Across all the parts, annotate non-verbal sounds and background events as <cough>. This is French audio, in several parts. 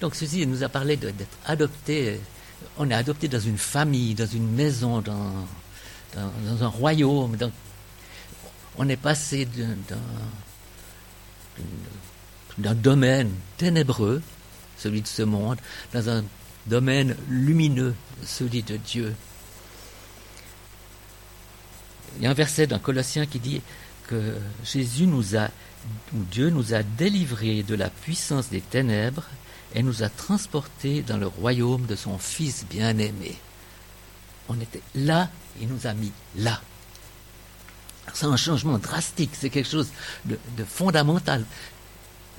Donc ceci nous a parlé d'être adopté. On est adopté dans une famille, dans une maison, dans, dans, un royaume. on est passé d'un domaine ténébreux, celui de ce monde, dans un domaine lumineux, celui de Dieu. Il y a un verset dans Colossiens qui dit que Jésus nous a, ou Dieu nous a délivrés de la puissance des ténèbres et nous a transportés dans le royaume de son Fils bien-aimé. On était là, il nous a mis là. C'est un changement drastique, c'est quelque chose de, fondamental.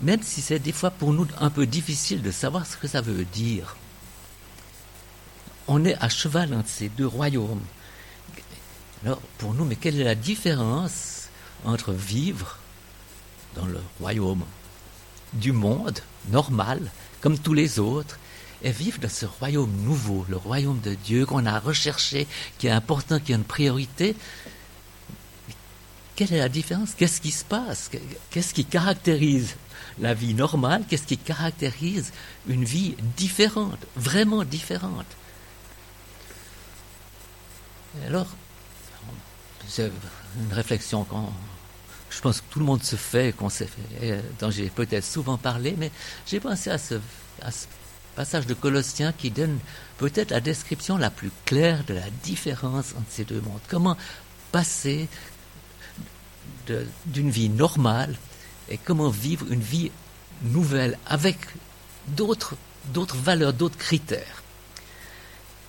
Même si c'est des fois pour nous un peu difficile de savoir ce que ça veut dire. On est à cheval entre ces deux royaumes. Alors, pour nous, mais quelle est la différence entre vivre dans le royaume du monde normal, comme tous les autres, et vivre dans ce royaume nouveau, le royaume de Dieu qu'on a recherché, qui est important, qui est une priorité. Quelle est la différence? Qu'est-ce qui se passe? Qu'est-ce qui caractérise la vie normale? Qu'est-ce qui caractérise une vie différente, vraiment différente? Alors, c'est une réflexion qu'on je pense que tout le monde se fait, qu'on fait, dont j'ai peut-être souvent parlé, mais j'ai pensé à ce, passage de Colossiens qui donne peut-être la description la plus claire de la différence entre ces deux mondes. Comment passer d'une vie normale et comment vivre une vie nouvelle avec d'autres valeurs, d'autres critères.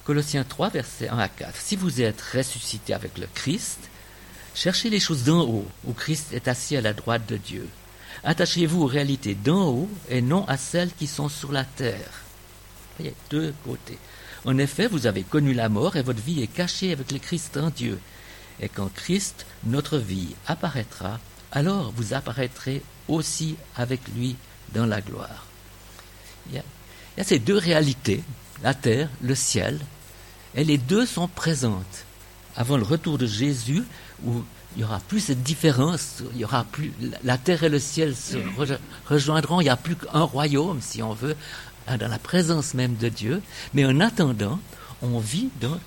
Colossiens 3, versets 1 à 4. Si vous êtes ressuscité avec le Christ, cherchez les choses d'en haut, où Christ est assis à la droite de Dieu. Attachez-vous aux réalités d'en haut et non à celles qui sont sur la terre. Y a deux côtés. En effet, vous avez connu la mort et votre vie est cachée avec le Christ en Dieu. Et quand Christ, notre vie, apparaîtra, alors vous apparaîtrez aussi avec lui dans la gloire. il y a ces deux réalités, la terre, le ciel, et les deux sont présentes. Avant le retour de Jésus, où il n'y aura plus cette différence, il y aura plus, la terre et le ciel se rejoindront, il n'y a plus qu'un royaume, si on veut, dans la présence même de Dieu. Mais en attendant, on vit dans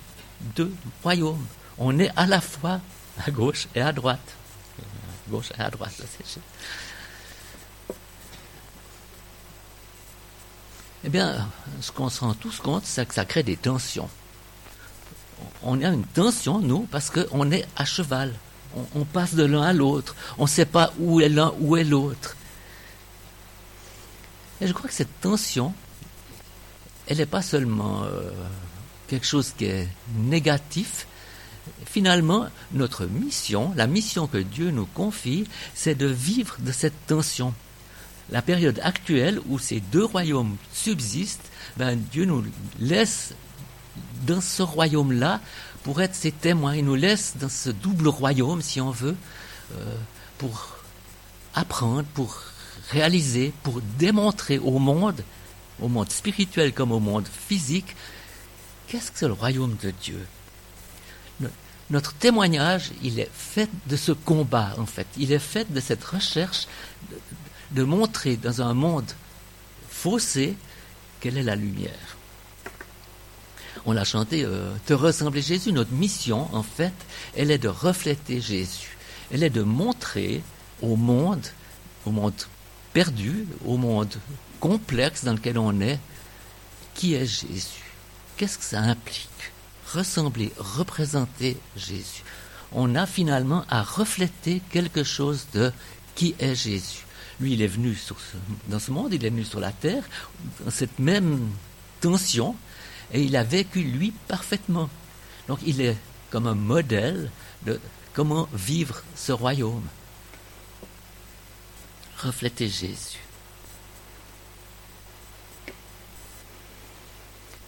deux royaumes. On est à la fois à gauche et à droite. Gauche et à droite, c'est Eh bien, ce qu'on se rend tous compte, c'est que ça crée des tensions on a une tension, nous, parce qu'on est à cheval. On, passe de l'un à l'autre. On ne sait pas où est l'un, où est l'autre. Et je crois que cette tension, elle n'est pas seulement euh, quelque chose qui est négatif. Finalement, notre mission, la mission que Dieu nous confie, c'est de vivre de cette tension. La période actuelle où ces deux royaumes subsistent, ben, Dieu nous laisse dans ce royaume-là pour être ses témoins. Il nous laisse dans ce double royaume, si on veut, euh, pour apprendre, pour réaliser, pour démontrer au monde, au monde spirituel comme au monde physique, qu'est-ce que c'est le royaume de Dieu? Notre témoignage, il est fait de ce combat, en fait. Il est fait de cette recherche de montrer dans un monde faussé quelle est la lumière on l'a chanté, euh, te ressembler Jésus. Notre mission, en fait, elle est de refléter Jésus. Elle est de montrer au monde, au monde perdu, au monde complexe dans lequel on est, qui est Jésus. Qu'est-ce que ça implique? Ressembler, représenter Jésus. On a finalement à refléter quelque chose de qui est Jésus. Lui, il est venu dans ce monde, il est venu sur la terre, dans cette même tension, et il a vécu lui parfaitement. Donc il est comme un modèle de comment vivre ce royaume. Refléter Jésus.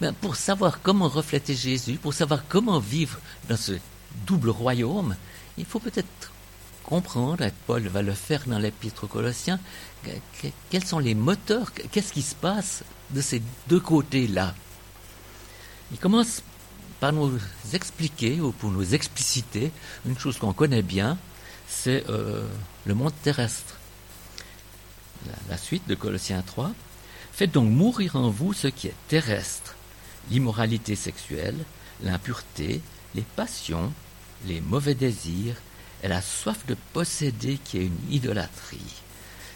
Mais pour savoir comment refléter Jésus, pour savoir comment vivre dans ce double royaume, il faut peut-être comprendre, et Paul va le faire dans l'épître aux Colossiens, quels sont les moteurs, qu'est-ce qui se passe de ces deux côtés-là? Il commence par nous expliquer ou pour nous expliciter une chose qu'on connaît bien, c'est euh, le monde terrestre. La, suite de Colossiens 3. Faites donc mourir en vous ce qui est terrestre, l'immoralité sexuelle, l'impureté, les passions, les mauvais désirs et la soif de posséder qui est une idolâtrie.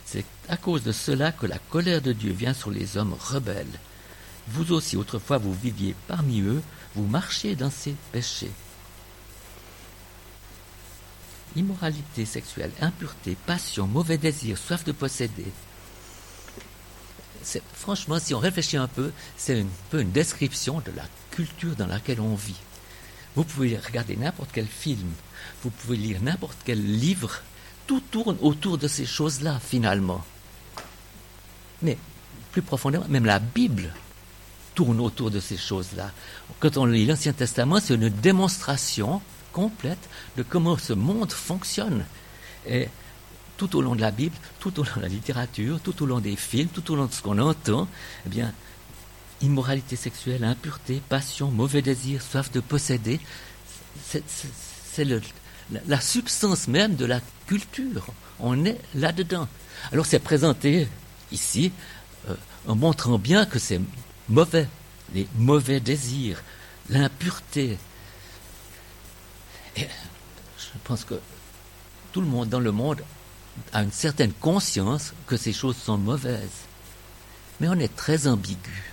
C'est à cause de cela que la colère de Dieu vient sur les hommes rebelles. Vous aussi, autrefois, vous viviez parmi eux, vous marchiez dans ces péchés. Immoralité sexuelle, impureté, passion, mauvais désir, soif de posséder. Franchement, si on réfléchit un peu, c'est un peu une description de la culture dans laquelle on vit. Vous pouvez regarder n'importe quel film, vous pouvez lire n'importe quel livre, tout tourne autour de ces choses-là, finalement. Mais plus profondément, même la Bible tourne autour de ces choses-là. Quand on lit l'Ancien Testament, c'est une démonstration complète de comment ce monde fonctionne. Et tout au long de la Bible, tout au long de la littérature, tout au long des films, tout au long de ce qu'on entend, eh bien, immoralité sexuelle, impureté, passion, mauvais désir, soif de posséder, c'est la, substance même de la culture. On est là-dedans. Alors c'est présenté ici euh, en montrant bien que c'est mauvais, les mauvais désirs, l'impureté. Et je pense que tout le monde dans le monde a une certaine conscience que ces choses sont mauvaises. Mais on est très ambigu.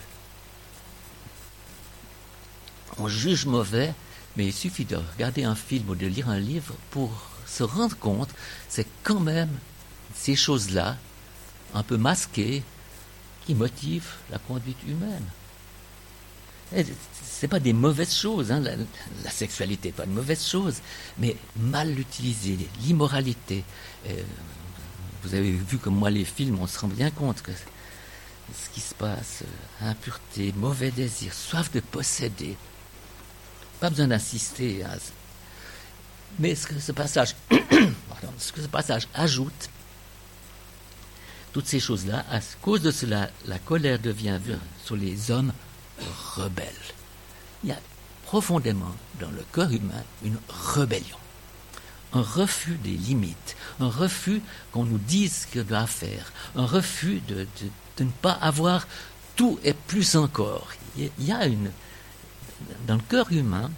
On juge mauvais, mais il suffit de regarder un film ou de lire un livre pour se rendre compte, c'est quand même ces choses-là, un peu masquées, qui motivent la conduite humaine. Ce pas des mauvaises choses, hein. la, sexualité n'est pas une mauvaise chose, mais mal utilisée, l'immoralité. Vous avez vu comme moi les films, on se rend bien compte que ce qui se passe, euh, impureté, mauvais désir, soif de posséder. Pas besoin d'insister. Hein. Mais ce que ce passage, <coughs> ce que ce passage ajoute, toutes ces choses-là, à cause de cela, la colère devient sur les hommes rebelles. Il y a profondément dans le corps humain une rébellion, un refus des limites, un refus qu'on nous dise ce qu'on doit faire, un refus de, ne pas avoir tout et plus encore. Il y a dans le cœur humain,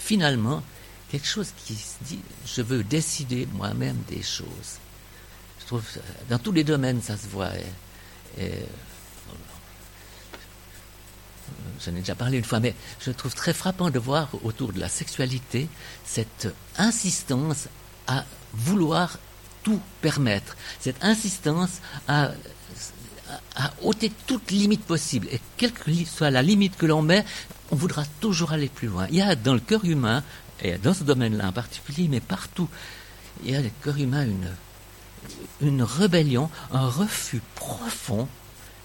finalement, quelque chose qui se dit, je veux décider moi-même des choses. Je trouve, dans tous les domaines, ça se voit. Et, j'en ai déjà parlé une fois, mais je trouve très frappant de voir autour de la sexualité cette insistance à vouloir tout permettre, cette insistance à, ôter toute limite possible. Et quelle que soit la limite que l'on met, on voudra toujours aller plus loin. Il y a dans le cœur humain, et dans ce domaine-là en particulier, mais partout, il y a le cœur humain une, une rébellion, un refus profond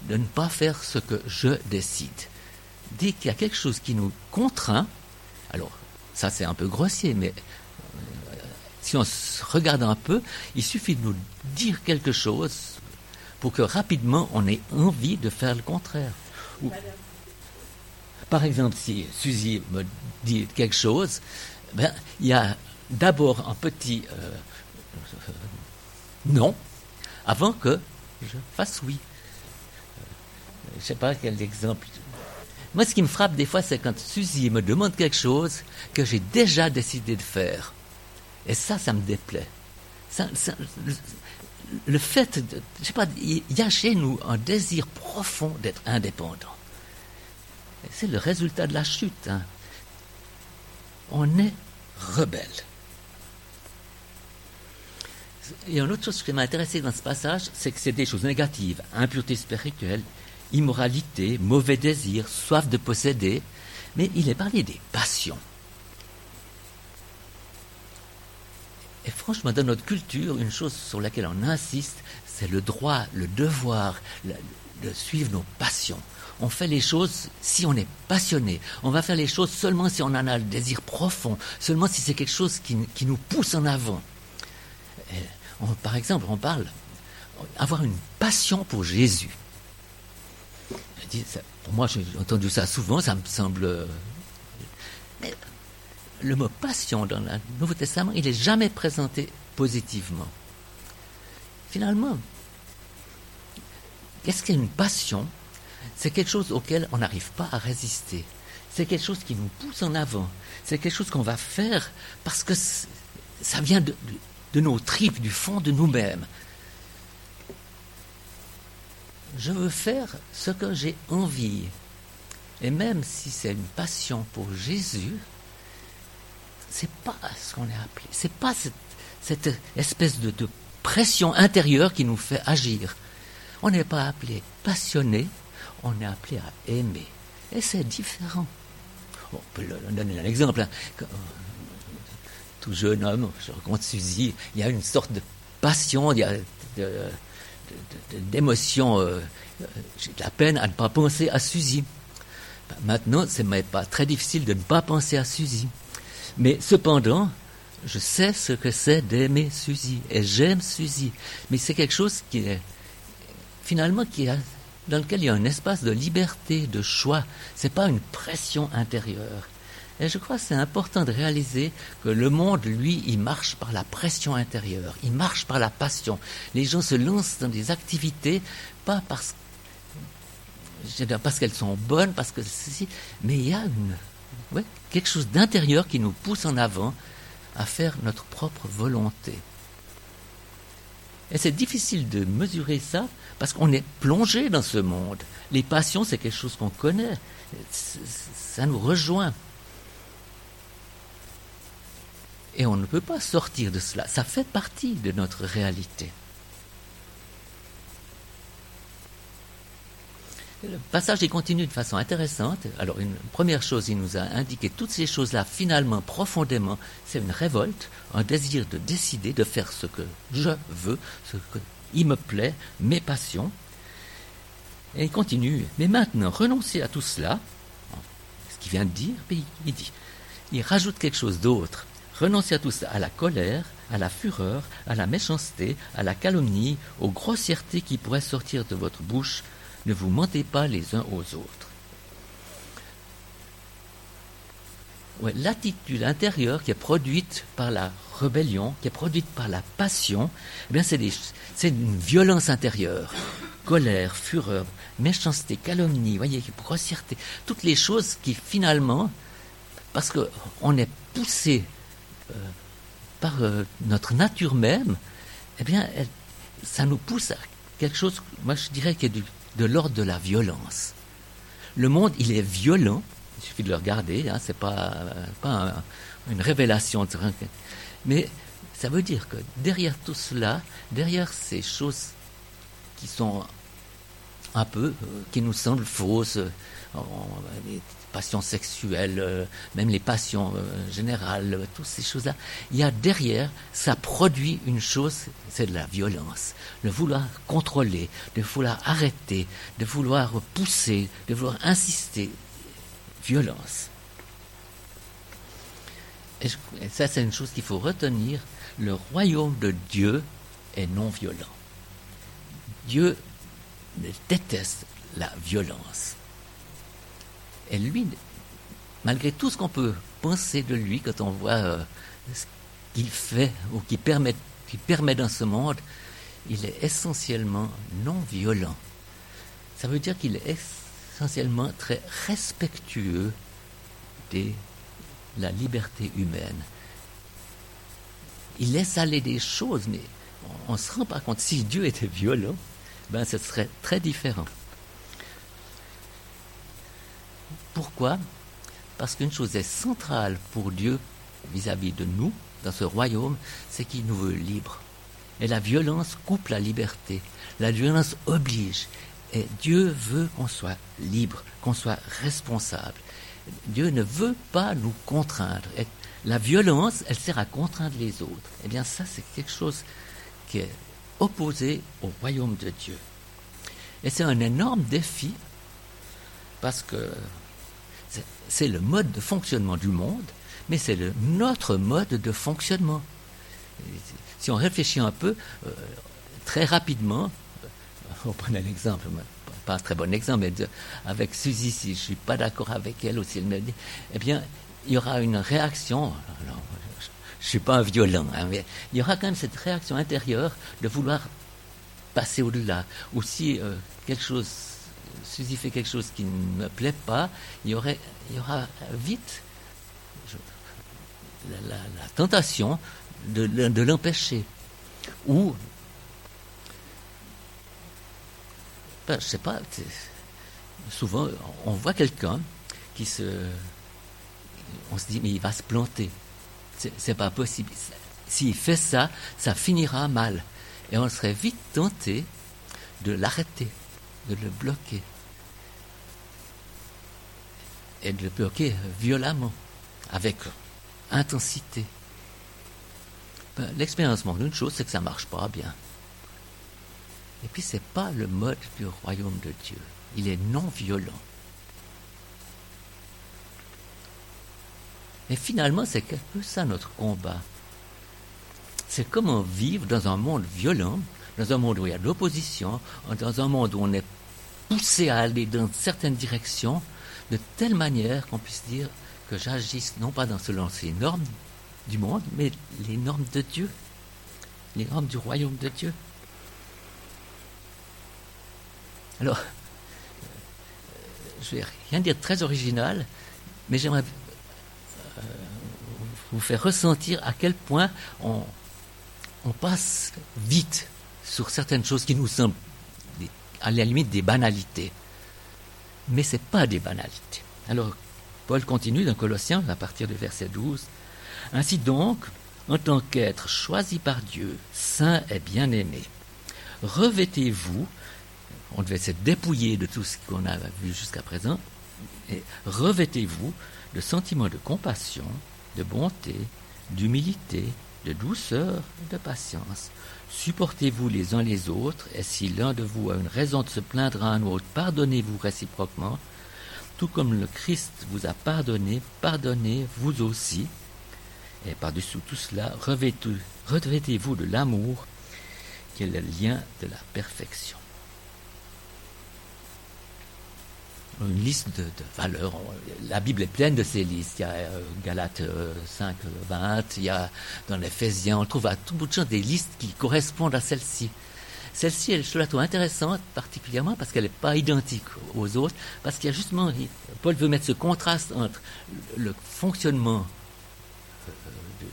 de ne pas faire ce que je décide. Dès qu'il y a quelque chose qui nous contraint, alors ça c'est un peu grossier, mais euh, si on se regarde un peu, il suffit de nous dire quelque chose pour que rapidement on ait envie de faire le contraire. Par exemple, si Suzy me dit quelque chose, ben, il y a d'abord un petit euh, non avant que je fasse oui. Je ne sais pas quel exemple. Moi, ce qui me frappe des fois, c'est quand Suzy me demande quelque chose que j'ai déjà décidé de faire. Et ça, ça me déplaît. le fait, de, je sais pas, il y a chez nous un désir profond d'être indépendant. C'est le résultat de la chute. Hein. On est rebelle. Et une autre chose qui m'a intéressé dans ce passage, c'est que c'est des choses négatives. Impureté spirituelle, immoralité, mauvais désir, soif de posséder. Mais il est parlé des passions. Et franchement, dans notre culture, une chose sur laquelle on insiste, c'est le droit, le devoir de suivre nos passions. On fait les choses si on est passionné. On va faire les choses seulement si on en a le désir profond, seulement si c'est quelque chose qui, nous pousse en avant. Par exemple, on parle avoir une passion pour Jésus. Pour moi, j'ai entendu ça souvent, ça me semble. Mais le mot passion dans le Nouveau Testament, il n'est jamais présenté positivement. Finalement, qu'est-ce qu'est une passion c'est quelque chose auquel on n'arrive pas à résister? C'est quelque chose qui nous pousse en avant. C'est quelque chose qu'on va faire parce que ça vient de, de nos tripes, du fond de nous-mêmes. Je veux faire ce que j'ai envie. Et même si c'est une passion pour Jésus, c'est pas ce qu'on est appelé. C'est pas cette, espèce de, pression intérieure qui nous fait agir. On n'est pas appelé passionné, on est appelé à aimer. Et c'est différent. On peut donner un exemple. Euh, tout jeune homme, je rencontre Suzy, il y a une sorte de passion, il y a d'émotion. Euh, j'ai de la peine à ne pas penser à Suzy. Maintenant, ce n'est pas très difficile de ne pas penser à Suzy. Mais cependant, je sais ce que c'est d'aimer Suzy et j'aime Suzy. Mais c'est quelque chose qui est finalement qui a, dans lequel il y a un espace de liberté, de choix. C'est pas une pression intérieure. Et je crois que c'est important de réaliser que le monde, lui, il marche par la pression intérieure, il marche par la passion. Les gens se lancent dans des activités, pas parce, qu'elles sont bonnes, parce que mais il y a quelque chose d'intérieur qui nous pousse en avant à faire notre propre volonté. Et c'est difficile de mesurer ça parce qu'on est plongé dans ce monde. Les passions, c'est quelque chose qu'on connaît. Ça nous rejoint. Et on ne peut pas sortir de cela. Ça fait partie de notre réalité. Le passage est continue de façon intéressante. Alors, une première chose, il nous a indiqué toutes ces choses-là, finalement, profondément, c'est une révolte, un désir de décider, de faire ce que je veux, ce qui me plaît, mes passions. Et il continue. Mais maintenant, renoncer à tout cela, ce qu'il vient de dire, il dit, il rajoute quelque chose d'autre. Renoncez à tout ça, à la colère, à la fureur, à la méchanceté, à la calomnie, aux grossièretés qui pourraient sortir de votre bouche. Ne vous mentez pas les uns aux autres. L'attitude intérieure qui est produite par la rébellion, qui est produite par la passion, eh bien c'est, une violence intérieure. Colère, fureur, méchanceté, calomnie, voyez, grossièreté, toutes les choses qui finalement, parce qu'on est poussé par euh, notre nature même, eh bien, ça nous pousse à quelque chose, moi je dirais, qui est de l'ordre de la violence. Le monde, il est violent, il suffit de le regarder, hein, c'est pas, pas une révélation, mais ça veut dire que derrière tout cela, derrière ces choses qui sont un peu, euh, qui nous semblent fausses, passions sexuelles, euh, même les passions euh, générales, euh, toutes ces choses-là, il y a derrière, ça produit une chose, c'est de la violence. De vouloir contrôler, de vouloir arrêter, de vouloir pousser, de vouloir insister. Violence. Et, et ça, c'est une chose qu'il faut retenir. Le royaume de Dieu est non violent. Dieu déteste la violence. Et lui, malgré tout ce qu'on peut penser de lui quand on voit euh, ce qu'il fait ou qu'il permet, permet dans ce monde, il est essentiellement non violent. Ça veut dire qu'il est essentiellement très respectueux de la liberté humaine. Il laisse aller des choses, mais on ne se rend pas compte. Si Dieu était violent, ben ce serait très différent. Pourquoi? Parce qu'une chose est centrale pour Dieu vis-à-vis de nous, dans ce royaume, c'est qu'il nous veut libres. Et la violence coupe la liberté. La violence oblige. Et Dieu veut qu'on soit libre, qu'on soit responsable. Dieu ne veut pas nous contraindre. Et la violence, elle sert à contraindre les autres. Eh bien, ça, c'est quelque chose qui est opposé au royaume de Dieu. Et c'est un énorme défi parce que c'est le mode de fonctionnement du monde, mais c'est notre mode de fonctionnement. Si on réfléchit un peu, euh, très rapidement, euh, on prend un exemple, pas un très bon exemple, mais avec Suzy, si je ne suis pas d'accord avec elle ou si elle me dit, eh bien, il y aura une réaction. je ne suis pas un violent, hein, mais il y aura quand même cette réaction intérieure de vouloir passer au-delà. Ou si euh, quelque chose si fait quelque chose qui ne me plaît pas, il y, aurait, il y aura vite la, tentation de, de l'empêcher. Ou, ben, je sais pas, souvent on voit quelqu'un qui se. On se dit, mais il va se planter. C'est pas possible. S'il fait ça, ça finira mal. Et on serait vite tenté de l'arrêter, de le bloquer. Et de le bloquer violemment, avec intensité. Ben, l'expérience montre une chose, c'est que ça ne marche pas bien. Et puis c'est pas le mode du royaume de Dieu. Il est non violent. Et finalement, c'est quelque peu ça notre combat. C'est comment vivre dans un monde violent, dans un monde où il y a de l'opposition, dans un monde où on est poussé à aller dans certaines directions, de telle manière qu'on puisse dire que j'agisse non pas dans selon ces normes du monde, mais les normes de Dieu, les normes du royaume de Dieu. Alors, je vais rien dire de très original, mais j'aimerais euh, vous faire ressentir à quel point on passe vite sur certaines choses qui nous semblent à la limite des banalités. Mais ce n'est pas des banalités. Alors, Paul continue dans Colossiens à partir du verset 12. Ainsi donc, en tant qu'être choisi par Dieu, saint et bien-aimé, revêtez-vous, on devait se dépouiller de tout ce qu'on a vu jusqu'à présent, et revêtez-vous de sentiments de compassion, de bonté, d'humilité, de douceur et de patience. Supportez-vous les uns les autres, et si l'un de vous a une raison de se plaindre à un autre, pardonnez-vous réciproquement, tout comme le Christ vous a pardonné, pardonnez vous aussi. Et par-dessous tout cela, revêtez-vous de l'amour, qui est le lien de la perfection. Une liste de, valeurs. La Bible est pleine de ces listes. Il y a euh, Galates 5, euh, 20, il y a dans l'Éphésiens, on trouve à tout bout de champ des listes qui correspondent à celle-ci. Celle-ci, je la trouve intéressante, particulièrement parce qu'elle n'est pas identique aux autres, parce qu'il y a justement, Paul veut mettre ce contraste entre le fonctionnement euh,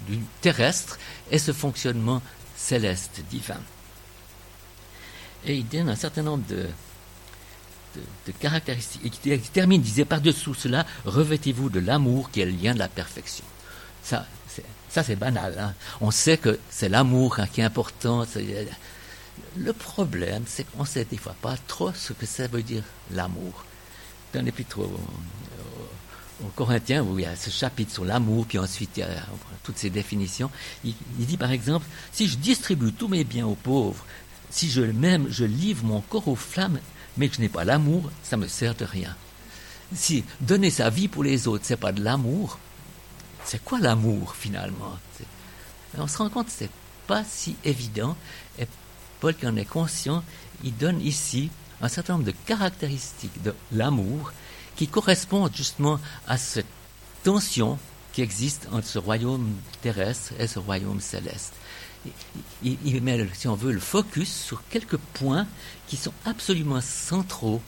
du terrestre et ce fonctionnement céleste, divin. Et il donne un certain nombre de, de, caractéristiques, et qui, termine, disait par-dessous cela, revêtez-vous de l'amour qui est le lien de la perfection. Ça, c'est, ça c'est banal. Hein. On sait que c'est l'amour hein, qui est important. le problème, c'est qu'on ne sait des fois pas trop ce que ça veut dire l'amour. Dans l'épître aux, aux Corinthiens, où il y a ce chapitre sur l'amour, puis ensuite il y a toutes ces définitions, il, il dit par exemple, si je distribue tous mes biens aux pauvres, si je même je livre mon corps aux flammes mais que je n'ai pas l'amour, ça me sert de rien. Si donner sa vie pour les autres, c'est pas de l'amour, c'est quoi l'amour finalement? On se rend compte que c'est pas si évident. Et Paul, qui en est conscient, il donne ici un certain nombre de caractéristiques de l'amour qui correspondent justement à cette tension qui existe entre ce royaume terrestre et ce royaume céleste il, met, si on veut, le focus sur quelques points qui sont absolument centraux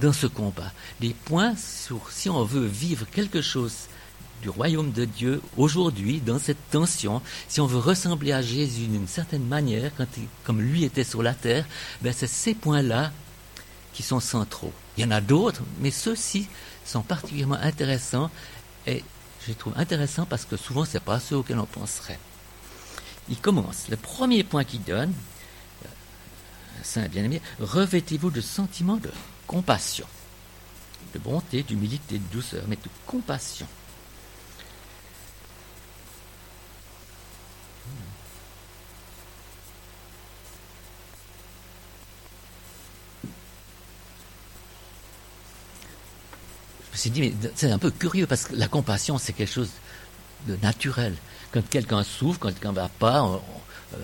dans ce combat. Des points sur, si on veut vivre quelque chose du royaume de Dieu aujourd'hui, dans cette tension, si on veut ressembler à Jésus d'une certaine manière, quand comme lui était sur la terre, ben c'est ces points-là qui sont centraux. Il y en a d'autres, mais ceux-ci sont particulièrement intéressants et je les trouve intéressants parce que souvent, ce n'est pas ceux auxquels on penserait il commence. Le premier point qu'il donne, euh, Saint bien-aimé, revêtez-vous de sentiments de compassion, de bonté, d'humilité, de douceur, mais de compassion. Je me suis dit, mais c'est un peu curieux parce que la compassion, c'est quelque chose de naturel quand quelqu'un souffre, quand quelqu'un ne va pas, euh,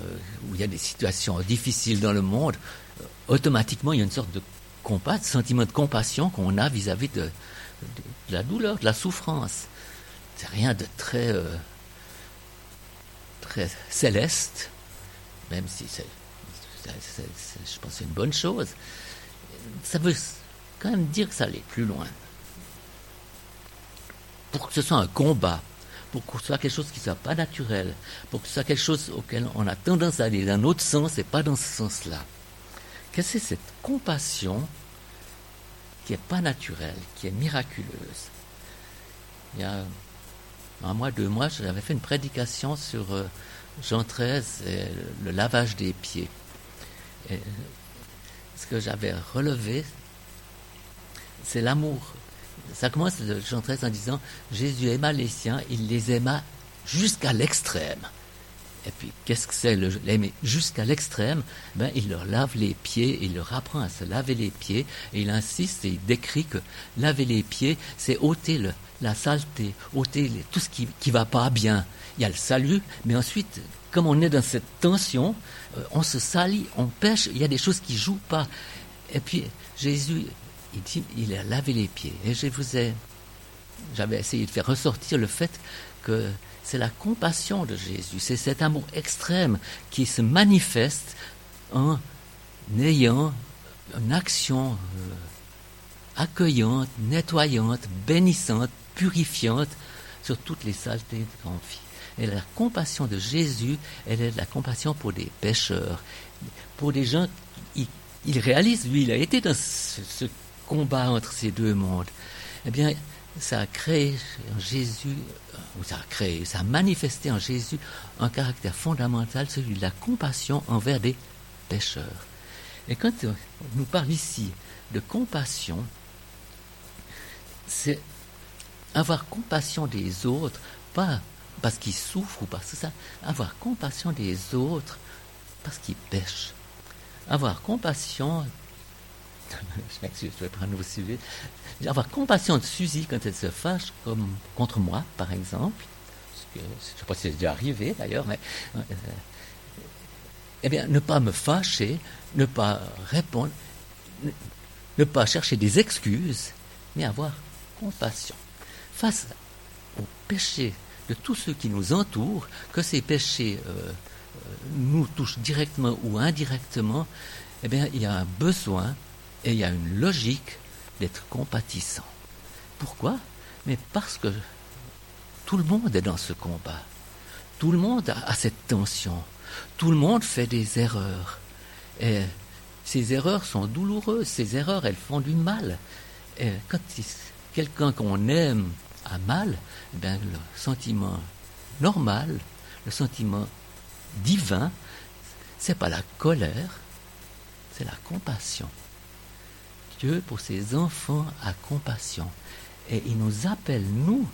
où il y a des situations difficiles dans le monde, euh, automatiquement il y a une sorte de compassion, sentiment de compassion qu'on a vis-à-vis de, la douleur, de la souffrance. C'est rien de très, euh, céleste, même si je pense c'est une bonne chose. Ça veut quand même dire que ça allait plus loin. Pour que ce soit un combat, pour que ce soit quelque chose qui ne soit pas naturel, pour que ce soit quelque chose auquel on a tendance à aller dans un autre sens et pas dans ce sens-là. Que c'est cette compassion qui n'est pas naturelle, qui est miraculeuse? Il y a un mois, deux mois, j'avais fait une prédication sur euh, Jean XIII et le lavage des pieds. Ce que j'avais relevé, c'est l'amour. Ça commence Jean XIII en disant Jésus aima les siens, il les aima jusqu'à l'extrême. Et puis, qu'est-ce que c'est l'aimer jusqu'à l'extrême? Ben, Il leur lave les pieds, il leur apprend à se laver les pieds, et il insiste et il décrit que laver les pieds, c'est ôter le, la saleté, ôter tout ce qui ne va pas bien. Il y a le salut, mais ensuite, comme on est dans cette tension, euh, on se salit, on pêche, il y a des choses qui jouent pas. Et puis, Jésus, il dit, il a lavé les pieds. Et je vous ai, j'avais essayé de faire ressortir le fait que c'est la compassion de Jésus, c'est cet amour extrême qui se manifeste en ayant une action euh, accueillante, nettoyante, bénissante, purifiante sur toutes les saletés qu'on vit. Et la compassion de Jésus, elle est la compassion pour des pécheurs, pour des gens, il, réalise, lui, il a été dans ce combat entre ces deux mondes. Eh bien, ça a créé en Jésus, ou ça a créé, ça a manifesté en Jésus un caractère fondamental, celui de la compassion envers des pécheurs. Et quand on nous parle ici de compassion, c'est avoir compassion des autres, pas parce qu'ils souffrent ou parce que ça, avoir compassion des autres parce qu'ils pêchent. Avoir compassion <laughs> je m'excuse, je vais prendre vos sujets. Avoir compassion de Suzy quand elle se fâche comme contre moi, par exemple. je ne sais pas si c'est déjà arrivé d'ailleurs, mais. Euh, eh bien, ne pas me fâcher, ne pas répondre, ne, pas chercher des excuses, mais avoir compassion. Face aux péchés de tous ceux qui nous entourent, que ces péchés euh, euh, nous touchent directement ou indirectement, eh bien, il y a un besoin et il y a une logique d'être compatissant. Pourquoi? Mais parce que tout le monde est dans ce combat. Tout le monde a, cette tension. Tout le monde fait des erreurs. Et ces erreurs sont douloureuses. Ces erreurs, elles font du mal. Et quand quelqu'un qu'on aime a mal, eh le sentiment normal, le sentiment divin, c'est pas la colère, c'est la compassion. Dieu, pour ses enfants, a compassion. Et il nous appelle, nous,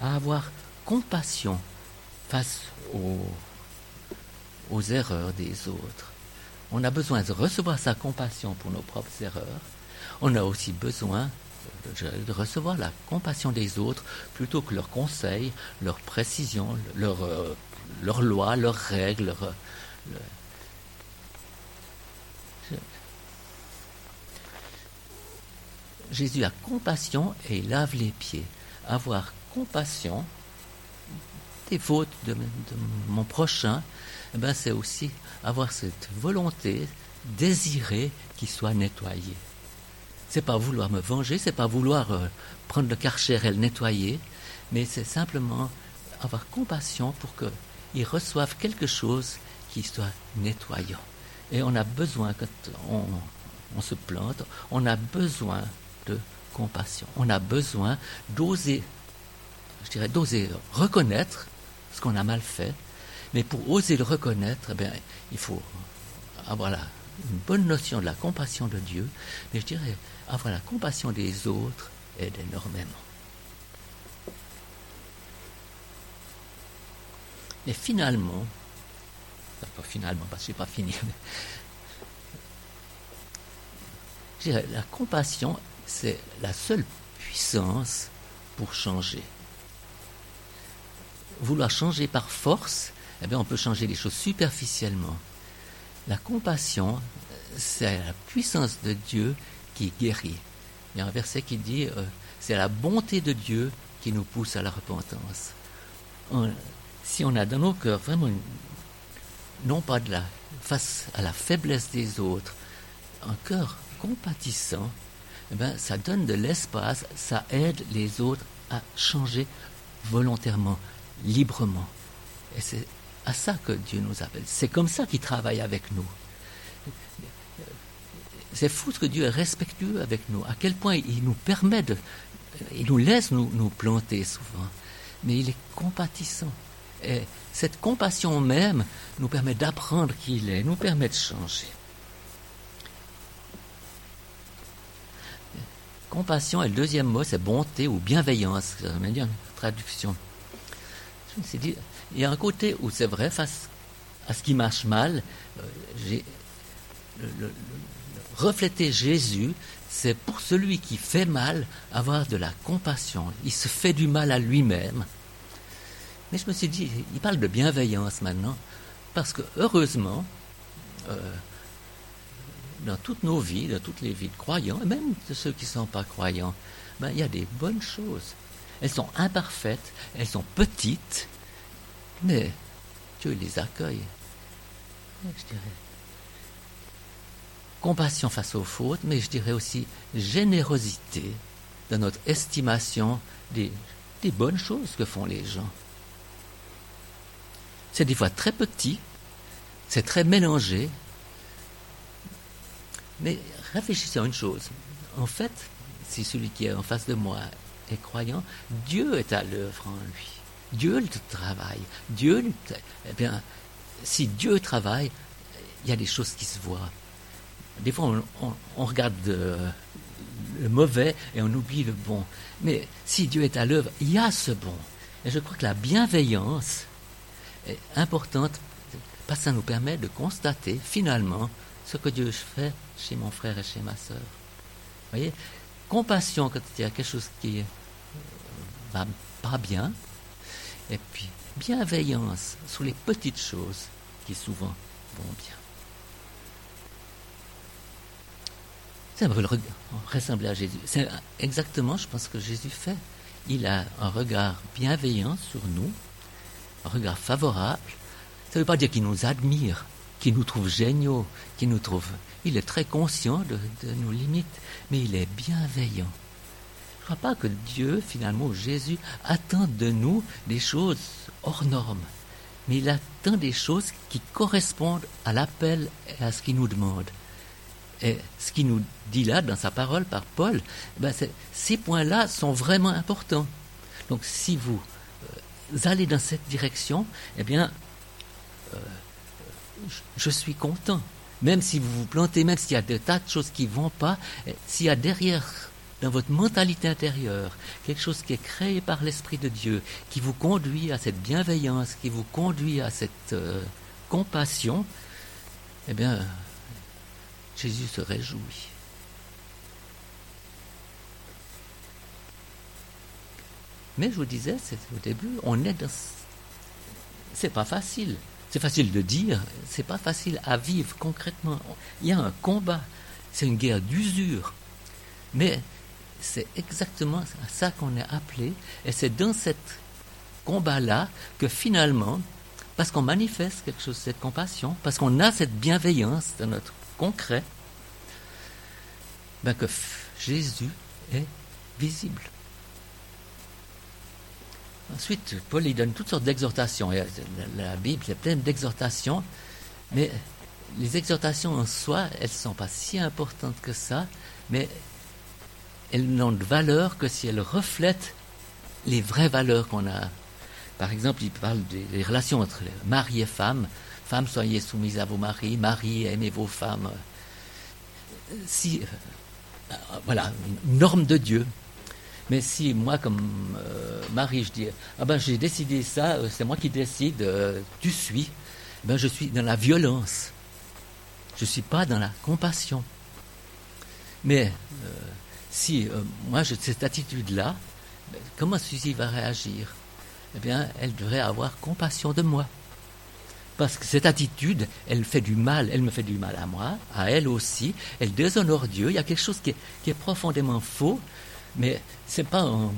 à avoir compassion face aux, erreurs des autres. On a besoin de recevoir sa compassion pour nos propres erreurs. On a aussi besoin de recevoir la compassion des autres plutôt que leurs conseils, leurs précisions, leurs, euh, leurs lois, leurs règles, Jésus a compassion et il lave les pieds. Avoir compassion des fautes de, mon prochain, eh ben c'est aussi avoir cette volonté, désirer qu'il soit nettoyé. C'est pas vouloir me venger, c'est pas vouloir euh, prendre le karcher et le nettoyer, mais c'est simplement avoir compassion pour qu'il reçoive quelque chose qui soit nettoyant. Et on a besoin, quand on se plante, on a besoin compassion. On a besoin d'oser, je dirais, d'oser reconnaître ce qu'on a mal fait, mais pour oser le reconnaître, eh il faut avoir une bonne notion de la compassion de Dieu, mais je dirais, avoir la compassion des autres aide énormément. Et finalement, pas finalement, parce que je pas fini, <laughs> je dirais, la compassion c'est la seule puissance pour changer. Vouloir changer par force, eh bien, on peut changer les choses superficiellement. La compassion, c'est la puissance de Dieu qui guérit. Il y a un verset qui dit euh, c'est la bonté de Dieu qui nous pousse à la repentance. si on a dans nos cœurs vraiment, non pas de la face à la faiblesse des autres, un cœur compatissant, eh ben, ça donne de l'espace, ça aide les autres à changer volontairement, librement. Et c'est à ça que Dieu nous appelle. C'est comme ça qu'il travaille avec nous. C'est fou ce que Dieu est respectueux avec nous, à quel point il nous permet de... Il nous laisse nous, nous planter souvent, mais il est compatissant. Et cette compassion même nous permet d'apprendre qui il est, nous permet de changer. Compassion et le deuxième mot, c'est bonté ou bienveillance. Ça dire traduction. Je me dit, il y a un côté où c'est vrai, face à ce qui marche mal, euh, refléter Jésus, c'est pour celui qui fait mal avoir de la compassion. Il se fait du mal à lui-même. Mais je me suis dit, il parle de bienveillance maintenant, parce que heureusement, euh, dans toutes nos vies, dans toutes les vies de croyants, et même de ceux qui ne sont pas croyants, ben, il y a des bonnes choses. Elles sont imparfaites, elles sont petites, mais Dieu les accueille. Je dirais. Compassion face aux fautes, mais je dirais aussi générosité dans notre estimation des, des bonnes choses que font les gens. C'est des fois très petit, c'est très mélangé, mais réfléchissez à une chose. En fait, si celui qui est en face de moi est croyant, Dieu est à l'œuvre en lui. Dieu le travaille. Dieu, eh bien, si Dieu travaille, il y a des choses qui se voient. Des fois, on, regarde le mauvais et on oublie le bon. Mais si Dieu est à l'œuvre, il y a ce bon. Et je crois que la bienveillance est importante parce que ça nous permet de constater finalement ce que Dieu fait chez mon frère et chez ma sœur. Vous voyez Compassion quand il y a quelque chose qui va pas bien. Et puis bienveillance sur les petites choses qui souvent vont bien. C'est ressembler à Jésus. C'est exactement, je pense, ce que Jésus fait. Il a un regard bienveillant sur nous, un regard favorable. Ça ne veut pas dire qu'il nous admire, qu'il nous trouve géniaux, qu'il nous trouve. Il est très conscient de, nos limites, mais il est bienveillant. Je ne crois pas que Dieu, finalement, Jésus, attend de nous des choses hors normes, mais il attend des choses qui correspondent à l'appel et à ce qu'il nous demande. Et ce qu'il nous dit là, dans sa parole par Paul, ben ces points-là sont vraiment importants. Donc si vous euh, allez dans cette direction, eh bien, euh, je suis content. Même si vous vous plantez, même s'il y a des tas de choses qui ne vont pas, eh, s'il y a derrière, dans votre mentalité intérieure, quelque chose qui est créé par l'Esprit de Dieu, qui vous conduit à cette bienveillance, qui vous conduit à cette euh, compassion, eh bien, Jésus se réjouit. Mais je vous disais, c'est au début, on est dans. C'est pas facile. C'est facile de dire, c'est pas facile à vivre concrètement. Il y a un combat, c'est une guerre d'usure. Mais c'est exactement à ça qu'on est appelé, et c'est dans ce combat-là que finalement, parce qu'on manifeste quelque chose, cette compassion, parce qu'on a cette bienveillance dans notre concret, ben que Jésus est visible. Ensuite, Paul il donne toutes sortes d'exhortations. La Bible est pleine d'exhortations, mais les exhortations en soi, elles ne sont pas si importantes que ça, mais elles n'ont de valeur que si elles reflètent les vraies valeurs qu'on a. Par exemple, il parle des relations entre mari et femme. Femmes, soyez soumises à vos maris. Maris, aimez vos femmes si, euh, voilà, norme de Dieu. Mais si moi, comme euh, Marie, je dis, ah ben j'ai décidé ça, euh, c'est moi qui décide, tu suis, ben je suis dans la violence. Je ne suis pas dans la compassion. Mais si moi j'ai cette attitude-là, ben, comment Suzy va réagir? Eh bien, elle devrait avoir compassion de moi. Parce que cette attitude, elle fait du mal, elle me fait du mal à moi, à elle aussi, elle déshonore Dieu, il y a quelque chose qui est, profondément faux, mais ce n'est pas en,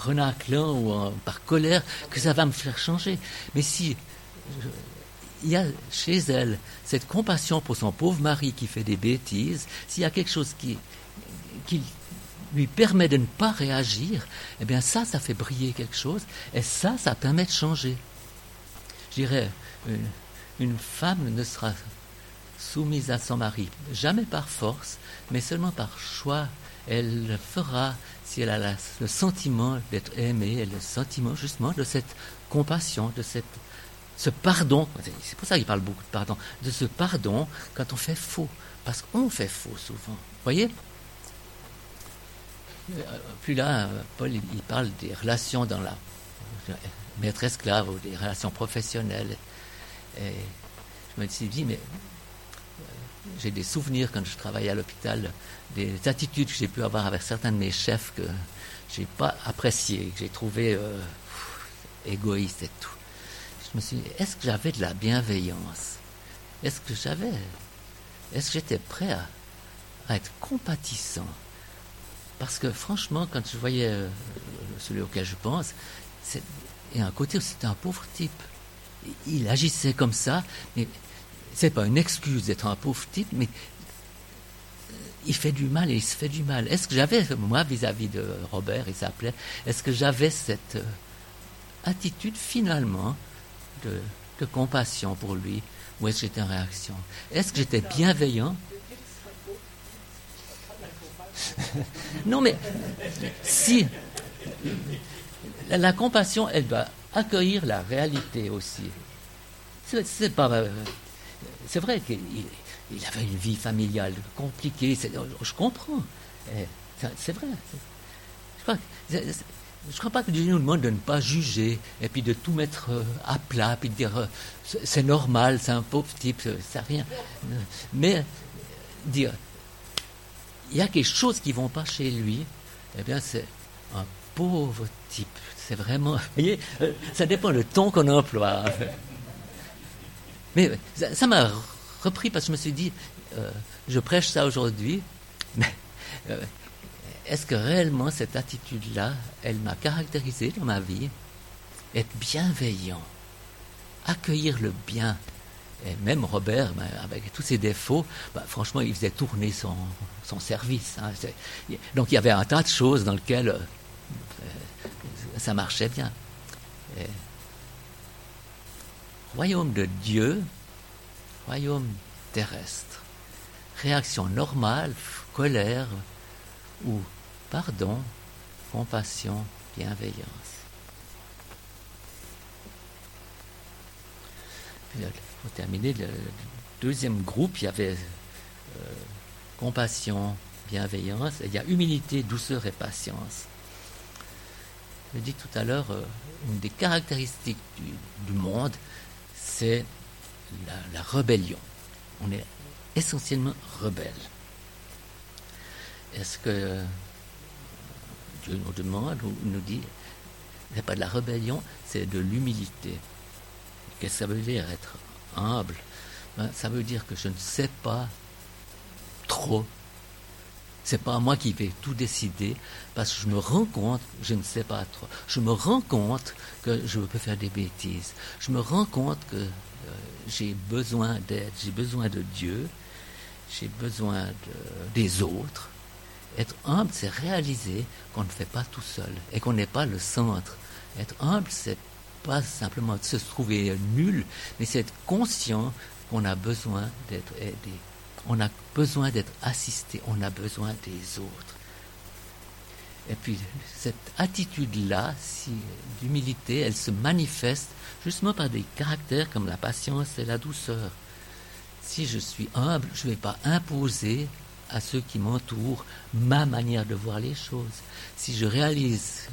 renaclant ou par colère que ça va me faire changer. Mais si il y a chez elle cette compassion pour son pauvre mari qui fait des bêtises, s'il y a quelque chose qui, lui permet de ne pas réagir, eh bien ça, ça fait briller quelque chose, et ça, ça permet de changer. Je dirais, une, une femme ne sera soumise à son mari, jamais par force, mais seulement par choix. Elle le fera si elle a le sentiment d'être aimée, et le sentiment justement de cette compassion, de cette, ce pardon. C'est pour ça qu'il parle beaucoup de pardon, de ce pardon quand on fait faux, parce qu'on fait faux souvent. Vous voyez? Euh, Puis là, Paul il parle des relations dans la maître-esclave ou des relations professionnelles. Et je me suis dit, mais j'ai des souvenirs quand je travaillais à l'hôpital, des attitudes que j'ai pu avoir avec certains de mes chefs que j'ai pas appréciées, que j'ai trouvé euh, égoïstes et tout. Je me suis dit, est-ce que j'avais de la bienveillance? Est-ce que j'avais Est-ce que j'étais prêt à, être compatissant? Parce que franchement, quand je voyais euh, celui auquel je pense, et un côté, c'était un pauvre type. Il agissait comme ça, mais c'est pas une excuse d'être un pauvre type, mais il fait du mal et il se fait du mal. Est-ce que j'avais, moi, vis-à-vis de Robert, il s'appelait, est-ce que j'avais cette euh, attitude finalement de, compassion pour lui, ou est-ce que j'étais en réaction? Est-ce que j'étais bienveillant? <laughs> Non, mais si la, compassion, elle doit accueillir la réalité aussi. C'est pas euh, c'est vrai qu'il avait une vie familiale compliquée, je comprends. Eh, c'est vrai. Je ne crois pas que Dieu nous demande de ne pas juger et puis de tout mettre euh, à plat, puis de dire euh, c'est normal, c'est un pauvre type, c'est rien. Mais dire il y a quelque chose qui ne va pas chez lui, eh bien c'est un pauvre type. C'est vraiment, vous voyez, euh, ça dépend du ton qu'on emploie. Mais ça m'a repris parce que je me suis dit, euh, je prêche ça aujourd'hui, <laughs> mais euh, est-ce que réellement cette attitude-là, elle m'a caractérisé dans ma vie? Être bienveillant, accueillir le bien. Et même Robert, ben, avec tous ses défauts, ben, franchement, il faisait tourner son, service. Hein. Donc il y avait un tas de choses dans lesquelles euh, ça marchait bien. Royaume de Dieu, royaume terrestre. Réaction normale, colère ou pardon, compassion, bienveillance. pour terminer, le deuxième groupe, il y avait euh, compassion, bienveillance, et il y a humilité, douceur et patience. Je dit tout à l'heure, euh, une des caractéristiques du monde, c'est la, rébellion. On est essentiellement rebelle. Est-ce que Dieu nous demande ou nous dit, n'est pas de la rébellion, c'est de l'humilité. Qu'est-ce que ça veut dire être humble? Ben, Ça veut dire que je ne sais pas trop c'est pas moi qui vais tout décider parce que je me rends compte, je ne sais pas trop. Je me rends compte que je peux faire des bêtises. Je me rends compte que euh, j'ai besoin d'aide, j'ai besoin de Dieu, j'ai besoin des autres. Être humble, c'est réaliser qu'on ne fait pas tout seul et qu'on n'est pas le centre. Être humble, c'est pas simplement se trouver nul, mais c'est être conscient qu'on a besoin d'être aidé on a besoin d'être assisté, on a besoin des autres. Et puis cette attitude-là, d'humilité, elle se manifeste justement par des caractères comme la patience et la douceur. Si je suis humble, je ne vais pas imposer à ceux qui m'entourent ma manière de voir les choses. Si je réalise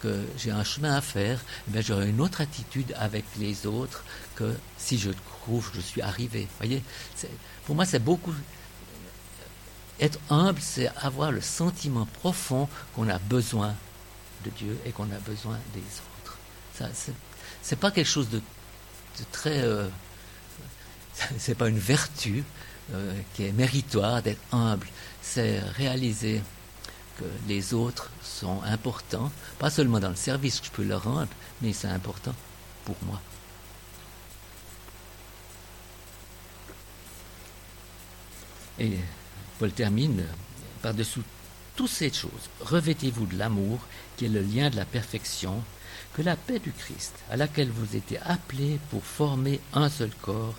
que j'ai un chemin à faire, eh j'aurai une autre attitude avec les autres que si je trouve je suis arrivé. Voyez, pour moi, c'est beaucoup. Être humble, c'est avoir le sentiment profond qu'on a besoin de Dieu et qu'on a besoin des autres. Ça, c'est pas quelque chose de, très. Euh, <laughs> c'est pas une vertu euh, qui est méritoire d'être humble. C'est réaliser que les autres sont importants, pas seulement dans le service que je peux leur rendre, mais c'est important pour moi. Et Paul termine par-dessous toutes ces choses. Revêtez-vous de l'amour, qui est le lien de la perfection, que la paix du Christ, à laquelle vous étiez appelés pour former un seul corps,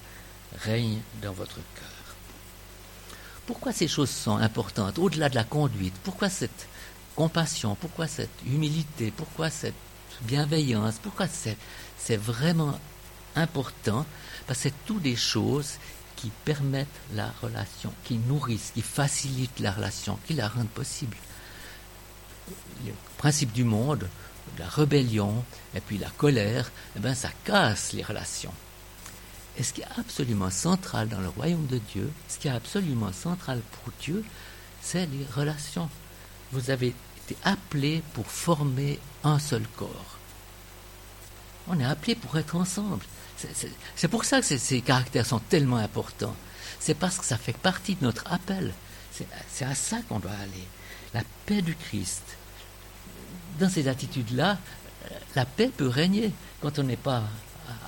règne dans votre cœur. Pourquoi ces choses sont importantes, au-delà de la conduite? Pourquoi cette compassion? Pourquoi cette humilité? Pourquoi cette bienveillance? Pourquoi c'est vraiment important? Parce que c'est toutes des choses qui permettent la relation, qui nourrissent, qui facilitent la relation, qui la rendent possible. Le principe du monde, la rébellion et puis la colère, eh ben, ça casse les relations. Et ce qui est absolument central dans le royaume de Dieu, ce qui est absolument central pour Dieu, c'est les relations. Vous avez été appelés pour former un seul corps. On est appelé pour être ensemble. C'est pour ça que ces caractères sont tellement importants. C'est parce que ça fait partie de notre appel. C'est à ça qu'on doit aller. La paix du Christ. Dans ces attitudes-là, la paix peut régner quand on n'est pas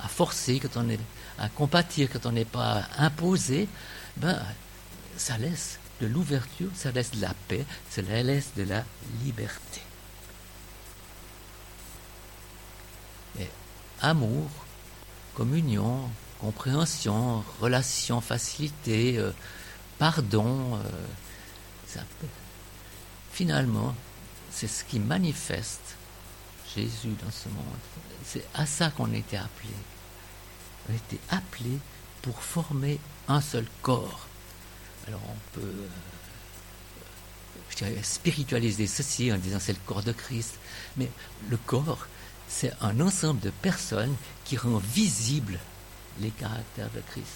à forcer, quand on est à compatir, quand on n'est pas imposé. Ben, ça laisse de l'ouverture, ça laisse de la paix, ça laisse de la liberté. Et amour, communion, compréhension, relation, facilité, euh, pardon. Euh, finalement, c'est ce qui manifeste Jésus dans ce monde. C'est à ça qu'on été appelé. On été appelé pour former un seul corps. Alors on peut euh, spiritualiser ceci en disant c'est le corps de Christ, mais le corps, c'est un ensemble de personnes qui rend visible les caractères de Christ.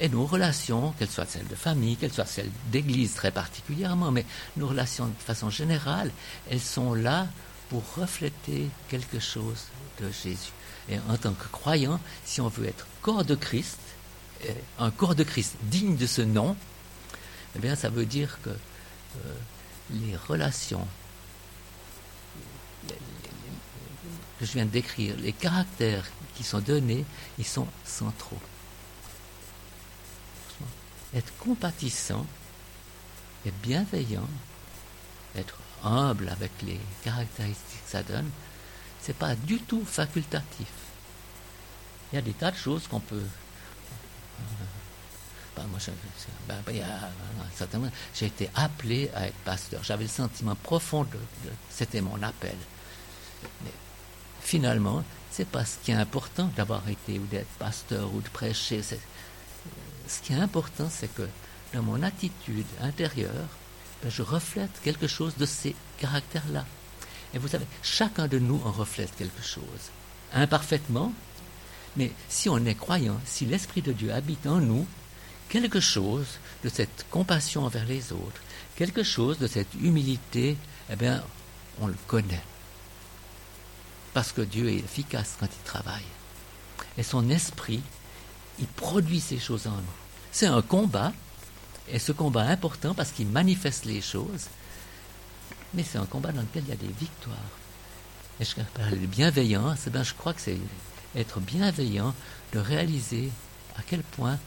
Et nos relations, qu'elles soient celles de famille, qu'elles soient celles d'église très particulièrement, mais nos relations de façon générale, elles sont là pour refléter quelque chose de Jésus. Et en tant que croyant, si on veut être corps de Christ, un corps de Christ digne de ce nom, eh bien ça veut dire que euh, les relations que je viens de décrire, les caractères qui sont donnés, ils sont centraux. Être compatissant, être bienveillant, être humble avec les caractéristiques que ça donne, c'est pas du tout facultatif. Il y a des tas de choses qu'on peut. J'ai été appelé à être pasteur. J'avais le sentiment profond de, c'était mon appel. Mais finalement, c'est pas ce qui est important d'avoir été ou d'être pasteur ou de prêcher. Ce qui est important, c'est que dans mon attitude intérieure, ben, je reflète quelque chose de ces caractères-là. Et vous savez, chacun de nous en reflète quelque chose. Imparfaitement, mais si on est croyant, si l'Esprit de Dieu habite en nous, quelque chose de cette compassion envers les autres, quelque chose de cette humilité, eh bien, on le connaît parce que Dieu est efficace quand il travaille. Et son esprit, il produit ces choses en nous. C'est un combat, et ce combat est important parce qu'il manifeste les choses, mais c'est un combat dans lequel il y a des victoires. Et je parle de bienveillance, eh bien, je crois que c'est être bienveillant de réaliser à quel point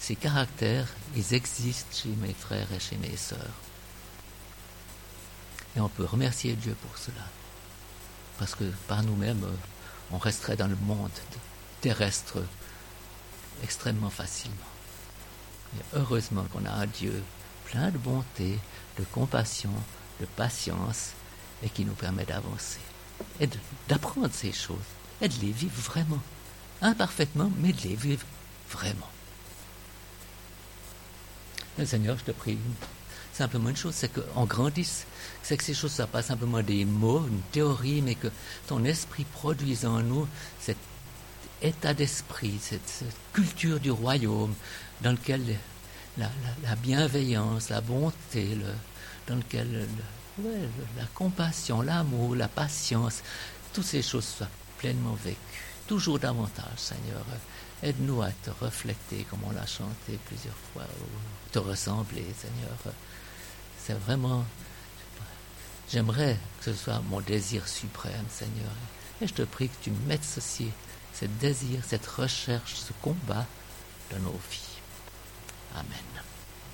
ces caractères, ils existent chez mes frères et chez mes sœurs. Et on peut remercier Dieu pour cela parce que par nous-mêmes, euh, on resterait dans le monde terrestre extrêmement facilement. Et heureusement qu'on a un Dieu plein de bonté, de compassion, de patience, et qui nous permet d'avancer, et d'apprendre ces choses, et de les vivre vraiment. Imparfaitement, mais de les vivre vraiment. Seigneur, je te prie simplement une chose, c'est qu'on grandisse, c'est que ces choses ne soient pas simplement des mots, une théorie, mais que ton esprit produise en nous cet état d'esprit, cette, culture du royaume dans lequel la, bienveillance, la bonté, dans lequel la compassion, l'amour, la patience, toutes ces choses soient pleinement vécues, toujours davantage, Seigneur. Aide-nous à te refléter comme on l'a chanté plusieurs fois, ou te ressembler, Seigneur. C'est vraiment. J'aimerais que ce soit mon désir suprême, Seigneur. Et je te prie que tu mettes ceci, ce désir, cette recherche, ce combat dans nos vies. Amen.